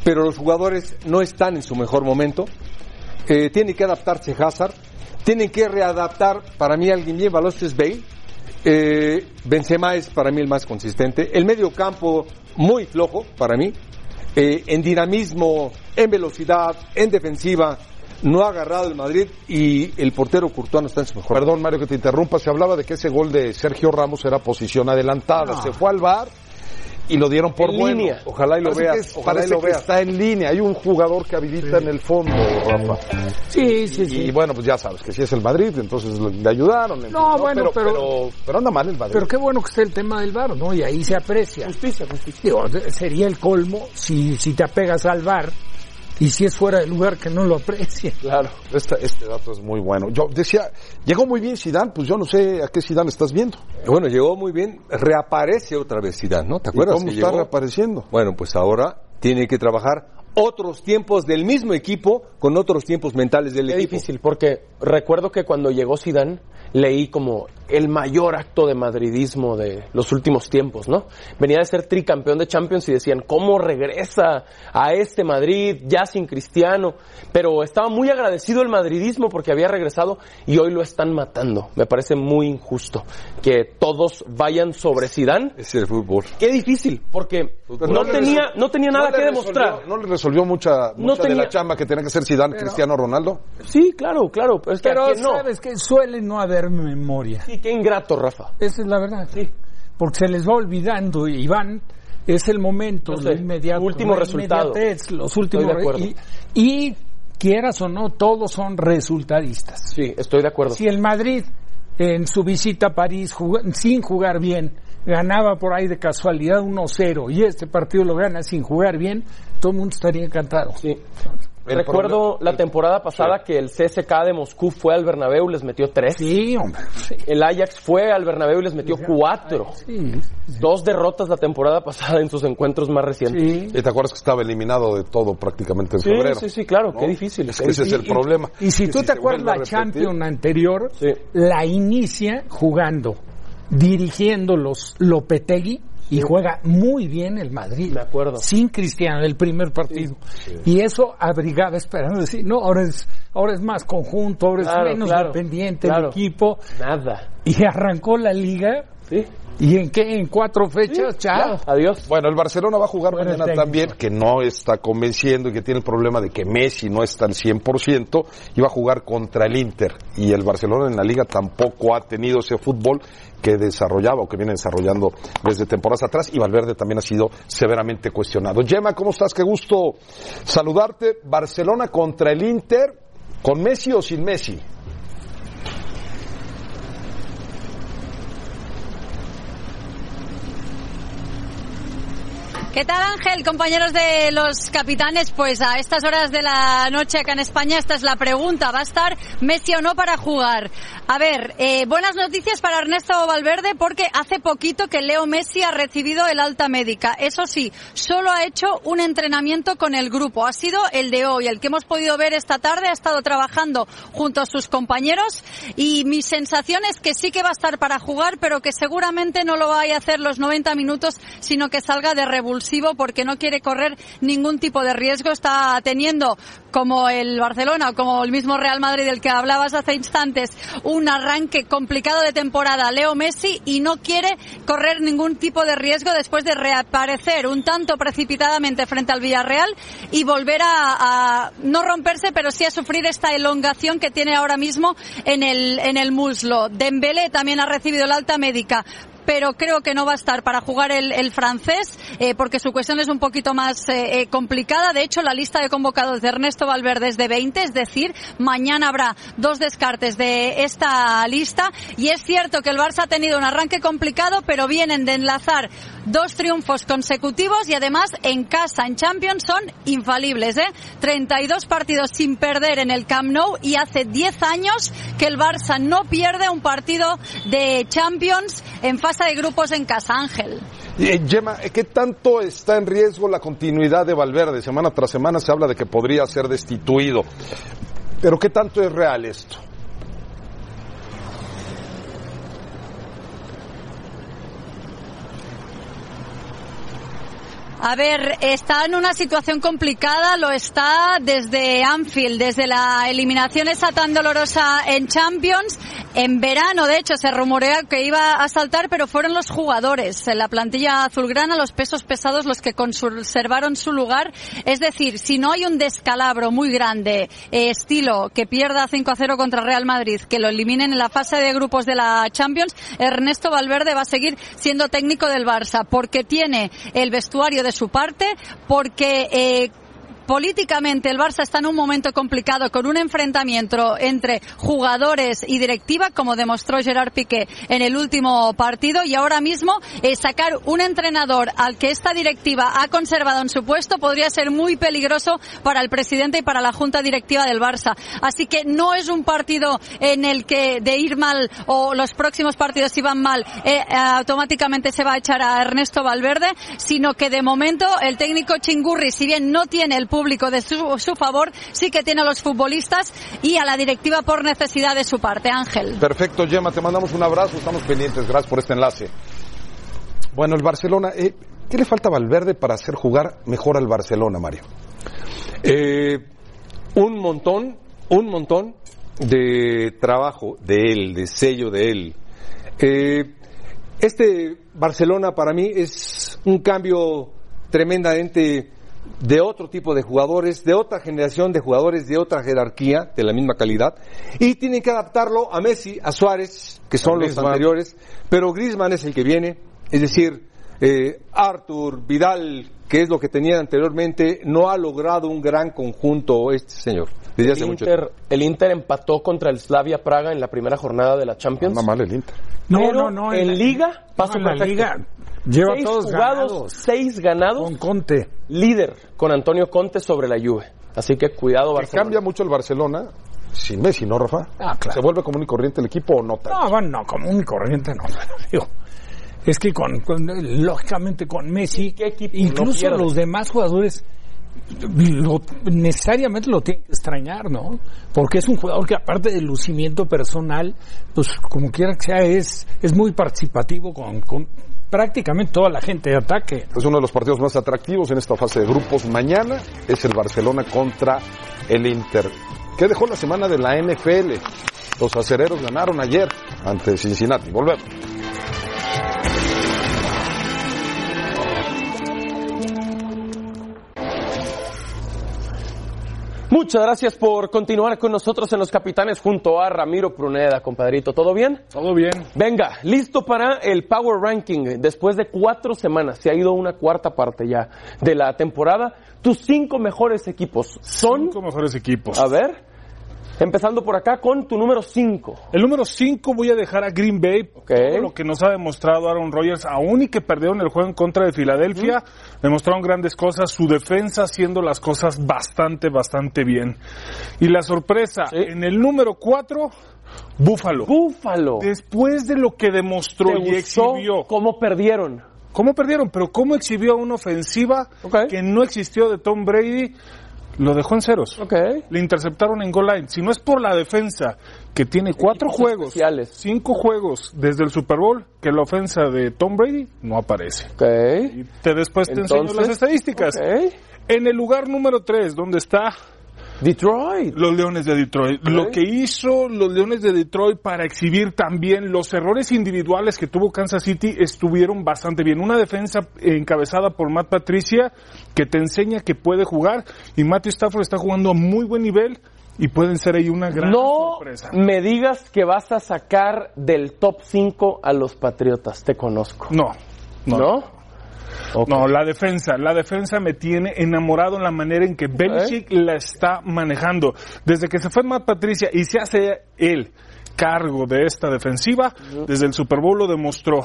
pero los jugadores no están en su mejor momento. Eh, tiene que adaptarse Hazard, tienen que readaptar, para mí alguien bien valioso es Bale. Eh, Benzema es para mí el más consistente. El medio campo muy flojo para mí. Eh, en dinamismo, en velocidad, en defensiva, no ha agarrado el Madrid y el portero Courtois no está en su mejor. Perdón, Mario, que te interrumpa. Se hablaba de que ese gol de Sergio Ramos era posición adelantada. No. Se fue al bar y lo dieron por En bueno. línea. Ojalá y lo Parece veas, que es- ojalá y parece lo que veas. está en línea. Hay un jugador que habilita en el fondo, Rafa. Sí, sí, sí. Y bueno, pues ya sabes que si es el Madrid, entonces le, ayudaron. No, bueno, pero- pero, pero anda mal el Madrid. Pero qué bueno que esté el tema del VAR, ¿no? Y ahí se aprecia. Justicia, justicia. Digo, sería el colmo si, si te apegas al VAR y si es fuera de lugar que no lo aprecia. Claro. Este, este dato es muy bueno. Yo decía, llegó muy bien Zidane, pues yo no sé a qué Zidane estás viendo. Bueno, llegó muy bien, reaparece otra vez Zidane, ¿no? ¿Te ¿Y acuerdas? cómo que está llegó? reapareciendo? Bueno, pues ahora tiene que trabajar otros tiempos del mismo equipo con otros tiempos mentales del Qué equipo. difícil, porque recuerdo que cuando llegó Zidane leí como el mayor acto de madridismo de los últimos tiempos, ¿no? Venía de ser tricampeón de Champions y decían, ¿cómo regresa a este Madrid ya sin Cristiano? Pero estaba muy agradecido el madridismo porque había regresado y hoy lo están matando. Me parece muy injusto que todos vayan sobre Zidane. Es el fútbol. Qué difícil, porque no tenía, no tenía nada que resolvió- demostrar. ¿No le resolvió mucha, No mucha de tenía- la chamba que tenía que ser Zidane, Cristiano Ronaldo? Sí, claro, claro, pero es que Pero no. sabes que suele no haber memoria. Sí, qué ingrato, Rafa. Esa es la verdad. Porque se les va olvidando y van, es el momento, No sé, lo inmediato. último la resultado. inmediatez, los últimos Estoy de acuerdo. y, y quieras o no, todos son resultadistas. Sí, estoy de acuerdo. Si el Madrid en su visita a París, jug- sin jugar bien, ganaba por ahí de casualidad 1-0 y este partido lo gana sin jugar bien, todo el mundo estaría encantado. Sí. El Recuerdo la temporada pasada que el CSK de Moscú fue al Bernabéu y les metió tres. Sí, hombre. sí. El Ajax fue al Bernabéu y les metió cuatro. Sí, Dos derrotas la temporada pasada en sus encuentros más recientes. sí. ¿Y te acuerdas que estaba eliminado de todo prácticamente en Sí, febrero? sí, sí, claro, ¿no? qué difícil. Es que ese es el problema. Y si tú te acuerdas la Champions anterior, Sí. la inicia jugando, dirigiendo los Lopetegui y juega muy bien el Madrid. Me acuerdo. Sin Cristiano, el primer partido. Y eso abrigaba esperando decir, no, ahora es, ahora es más conjunto, ahora Claro, es menos claro, dependiente claro. el equipo. Nada. Y arrancó la liga. Sí. ¿Y en qué? En cuatro fechas, chao. Adiós. Bueno, el Barcelona va a jugar mañana también, que no está convenciendo y que tiene el problema de que Messi no está al 100% y va a jugar contra el Inter. Y el Barcelona en la liga tampoco ha tenido ese fútbol que desarrollaba o que viene desarrollando desde temporadas atrás y Valverde también ha sido severamente cuestionado. Gemma, ¿cómo estás? Qué gusto saludarte. Barcelona contra el Inter, ¿con Messi o sin Messi? ¿Qué tal Ángel, compañeros de los capitanes? Pues a estas horas de la noche acá en España esta es la pregunta. ¿Va a estar Messi o no para jugar? A ver, eh, buenas noticias para Ernesto Valverde porque hace poquito que Leo Messi ha recibido el alta médica. Eso sí, solo ha hecho un entrenamiento con el grupo. Ha sido el de hoy, el que hemos podido ver esta tarde. Ha estado trabajando junto a sus compañeros y mi sensación es que sí que va a estar para jugar, pero que seguramente no lo vaya a hacer los 90 minutos, sino que salga de porque no quiere correr ningún tipo de riesgo. Está teniendo, como el Barcelona o como el mismo Real Madrid del que hablabas hace instantes, un arranque complicado de temporada. Leo Messi y no quiere correr ningún tipo de riesgo después de reaparecer un tanto precipitadamente frente al Villarreal y volver a, a no romperse, pero sí a sufrir esta elongación que tiene ahora mismo en el, en el muslo. Dembélé también ha recibido la alta médica pero creo que no va a estar para jugar el, francés eh, porque su cuestión es un poquito más eh, eh, complicada. De hecho, la lista de convocados de Ernesto Valverde es de 20, es decir, mañana habrá dos descartes de esta lista. Y es cierto que el Barça ha tenido un arranque complicado, pero vienen de enlazar dos triunfos consecutivos y además en casa, en Champions, son infalibles. ¿eh? 32 partidos sin perder en el Camp Nou y hace 10 años que el Barça no pierde un partido de Champions en fase de grupos en casa, Ángel. Eh, Gemma, ¿qué tanto está en riesgo la continuidad de Valverde? Semana tras semana se habla de que podría ser destituido. Pero ¿qué tanto es real esto? A ver, está en una situación complicada, lo está desde Anfield, desde la eliminación esa tan dolorosa en Champions. En verano, de hecho, se rumorea que iba a saltar, pero fueron los jugadores, en la plantilla azulgrana, los pesos pesados los que conservaron su lugar. Es decir, si no hay un descalabro muy grande, eh, estilo que pierda 5 a 0 contra Real Madrid, que lo eliminen en la fase de grupos de la Champions, Ernesto Valverde va a seguir siendo técnico del Barça, porque tiene el vestuario de su parte, porque eh, políticamente el Barça está en un momento complicado con un enfrentamiento entre jugadores y directiva, como demostró Gerard Piqué en el último partido, y ahora mismo eh, sacar un entrenador al que esta directiva ha conservado en su puesto podría ser muy peligroso para el presidente y para la junta directiva del Barça. Así que no es un partido en el que de ir mal o los próximos partidos si van mal eh, automáticamente se va a echar a Ernesto Valverde, sino que de momento el técnico Chingurri, si bien no tiene el público de su, su, favor, sí que tiene a los futbolistas y a la directiva por necesidad de su parte. Ángel. Perfecto, Gemma, te mandamos un abrazo, estamos pendientes, gracias por este enlace. Bueno, el Barcelona, eh, ¿qué le falta a Valverde para hacer jugar mejor al Barcelona, Mario? Eh, un montón, un montón de trabajo de él, de sello de él. Eh, este Barcelona para mí es un cambio tremendamente de otro tipo de jugadores, de otra generación de jugadores de otra jerarquía, de la misma calidad, y tienen que adaptarlo a Messi, a Suárez, que son los anteriores, pero Griezmann es el que viene, es decir, eh, Arthur, Vidal, que es lo que tenía anteriormente, no ha logrado un gran conjunto este señor. Desde el, hace mucho Inter, tiempo. el Inter empató contra el Slavia Praga en la primera jornada de la Champions. No mal el Inter. No, Pero no, no. En, la- Liga, paso no, en la perfecto. Liga lleva seis todos jugados, ganados. seis ganados. Con Conte. Líder con Antonio Conte sobre la Juve. Así que cuidado, Que Barcelona. cambia mucho el Barcelona sin Messi, ¿no, Rafa? Ah, claro. ¿Se vuelve común y corriente el equipo o no? No, bueno, no, común y corriente no. Digo, es que con, con- lógicamente con Messi, ¿Qué equipo no incluso pierde? los demás jugadores lo- necesariamente lo tienen que extrañar, ¿no? Porque es un jugador que aparte del lucimiento personal, pues como quiera que sea, es, es muy participativo con, con prácticamente toda la gente de ataque. Es uno de los partidos más atractivos en esta fase de grupos. Mañana es el Barcelona contra el Inter. ¿Qué dejó la semana de la NFL? Los acereros ganaron ayer ante Cincinnati. Volvemos. Muchas gracias por continuar con nosotros en Los Capitanes junto a Ramiro Pruneda, compadrito. ¿Todo bien? Todo bien. Venga, listo para el Power Ranking. Después de cuatro semanas, se ha ido una cuarta parte ya de la temporada. Tus cinco mejores equipos son... Cinco mejores equipos. A ver, Empezando por acá con tu número 5. El número 5 voy a dejar a Green Bay. Todo lo que nos ha demostrado Aaron Rodgers, aún y que perdieron el juego en contra de Filadelfia, demostraron grandes cosas. Su defensa haciendo las cosas bastante, bastante bien. Y la sorpresa, en el número 4, Búfalo. Búfalo. Después de lo que demostró ¿Te y exhibió. ¿Cómo perdieron? ¿Cómo perdieron? Pero cómo exhibió una ofensiva que no existió de Tom Brady. Lo dejó en ceros. Le interceptaron en goal line. Si no es por la defensa, que tiene cuatro juegos, cinco juegos desde el Super Bowl, que la ofensa de Tom Brady no aparece. Y te después te enseño Entonces, las estadísticas. En el lugar número tres, donde está Detroit. Los Leones de Detroit. Lo que hizo los Leones de Detroit para exhibir también los errores individuales que tuvo Kansas City estuvieron bastante bien. Una defensa encabezada por Matt Patricia que te enseña que puede jugar y Matthew Stafford está jugando a muy buen nivel y pueden ser ahí una gran No sorpresa. me digas que vas a sacar del top 5 a los Patriotas. Te conozco. No. ¿No? ¿No? No, la defensa, la defensa me tiene enamorado en la manera en que Belichick la está manejando. Desde que se fue Matt Patricia y se hace él cargo de esta defensiva, desde el Super Bowl lo demostró.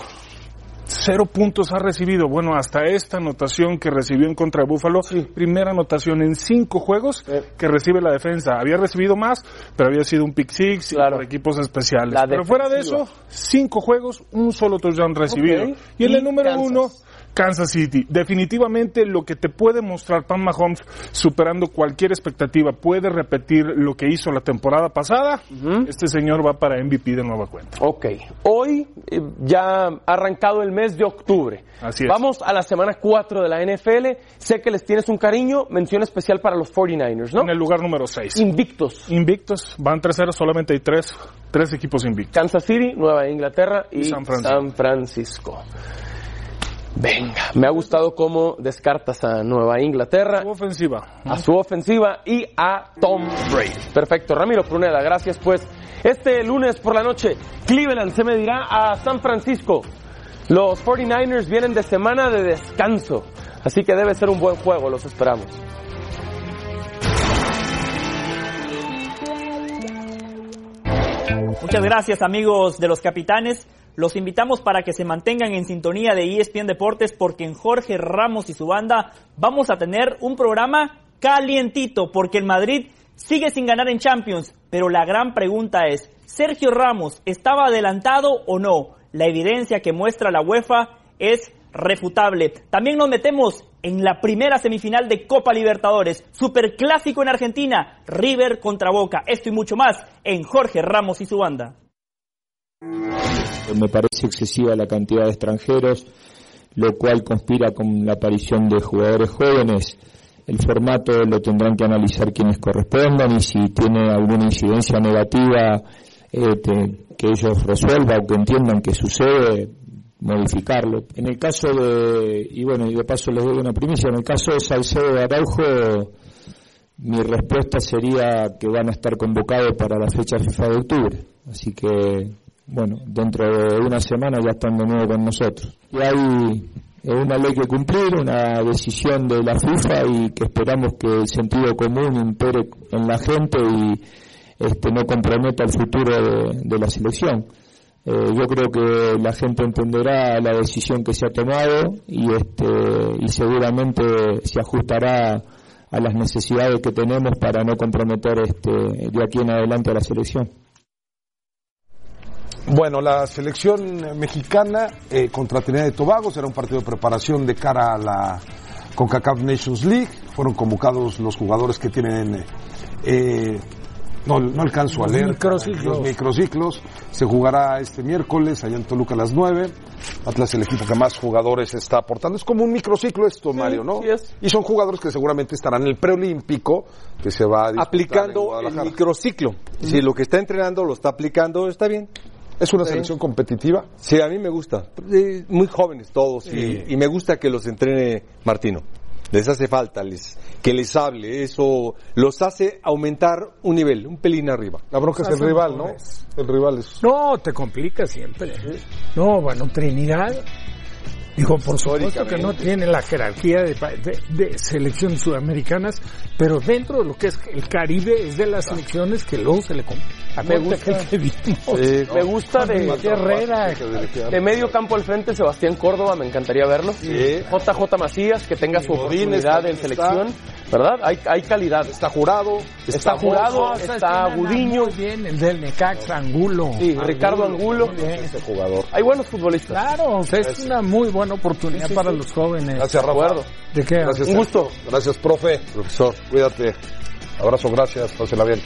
Cero puntos ha recibido. Bueno, hasta esta anotación que recibió en contra de Buffalo, primera anotación en cinco juegos que recibe la defensa. Había recibido más, pero había sido un pick six y por equipos especiales. La pero fuera de eso, cinco juegos, un solo touchdown recibido. Y en Y el número Kansas. uno, Kansas City. Definitivamente lo que te puede mostrar Pat Mahomes superando cualquier expectativa, puede repetir lo que hizo la temporada pasada. Este señor va para MVP de nueva cuenta. Ok. Hoy eh, ya ha arrancado el mes de octubre. Así es. Vamos a la semana 4 de la NFL. Sé que les tienes un cariño. Mención especial para los 49ers, ¿no? En el lugar número 6. Invictos. Invictos, van 3-0, solamente hay tres, tres equipos invictos. Kansas City, Nueva Inglaterra y, San Francisco. San Francisco. Venga, me ha gustado cómo descartas a Nueva Inglaterra. Su ofensiva. A su ofensiva y a Tom Brady. Perfecto, Ramiro Pruneda, gracias pues. Este lunes por la noche, Cleveland se medirá a San Francisco. Los 49ers vienen de semana de descanso, así que debe ser un buen juego, los esperamos. Muchas gracias amigos de los capitanes. Los invitamos para que se mantengan en sintonía de ESPN Deportes porque en Jorge Ramos y su banda vamos a tener un programa calientito porque el Madrid sigue sin ganar en Champions. Pero la gran pregunta es, ¿Sergio Ramos estaba adelantado o no? La evidencia que muestra la UEFA es refutable. También nos metemos en la primera semifinal de Copa Libertadores, Superclásico en Argentina, River contra Boca. Esto y mucho más en Jorge Ramos y su banda. Me parece excesiva la cantidad de extranjeros, lo cual conspira con la aparición de jugadores jóvenes. El formato lo tendrán que analizar quienes correspondan y si tiene alguna incidencia negativa eh, que ellos resuelvan o que entiendan que sucede, modificarlo. En el caso de, y bueno, y de paso les doy una primicia, en el caso de Salcedo de Araujo, mi respuesta sería que van a estar convocados para la fecha FIFA de octubre. Así que, bueno, dentro de una semana ya están de nuevo con nosotros. Y hay una ley que cumplir, una decisión de la FIFA y que esperamos que el sentido común impere en la gente y este, no comprometa el futuro de, de la selección. Eh, yo creo que la gente entenderá la decisión que se ha tomado y, este, y seguramente se ajustará a las necesidades que tenemos para no comprometer este, de aquí en adelante a la selección. Bueno, la selección mexicana eh, contra Trinidad y Tobago será un partido de preparación de cara a la CONCACAF Nations League. Fueron convocados los jugadores que tienen, eh, no, no alcanzo a Los leer, microciclos. los microciclos. Se jugará este miércoles allá en Toluca a las 9. Atlas el equipo que más jugadores está aportando. Es como un microciclo esto, Mario, ¿no? Y son jugadores que seguramente estarán en el preolímpico que se va a disputar en aplicando el microciclo. Si lo que está entrenando lo está aplicando, está bien. ¿Es una selección competitiva? Sí, a mí me gusta. Eh, Muy jóvenes todos y- Sí. y, me gusta que los entrene Martino. Les hace falta les, que les hable, eso los hace aumentar un nivel, un pelín arriba. La bronca es el rival, ¿no? El rival es... No, te complica siempre. No, bueno, Trinidad Dijo, por supuesto que no tiene la jerarquía de, de, de, selecciones sudamericanas, pero dentro de lo que es el Caribe es de las selecciones que luego se le me gusta, que eh, me gusta de Herrera, de medio campo al frente Sebastián Córdoba, me encantaría verlo. Sí. JJ Macías, que tenga su oportunidad en selección, ¿verdad? Hay, hay calidad. Está jurado, está, está jurado, está, está Gudiño. Bien, el del Necaxa, Angulo. Sí, Ricardo Angulo. Este jugador. Hay buenos futbolistas. Claro, es una muy buena oportunidad sí, sí, para sí. los jóvenes. Gracias, Rafa. ¿De qué? Gracias, Un gusto. Gracias, profe, profesor. Cuídate. Abrazo, gracias. Pásela bien.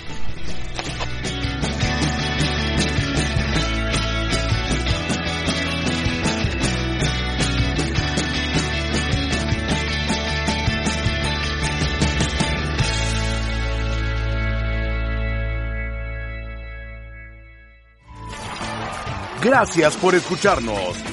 Gracias por escucharnos.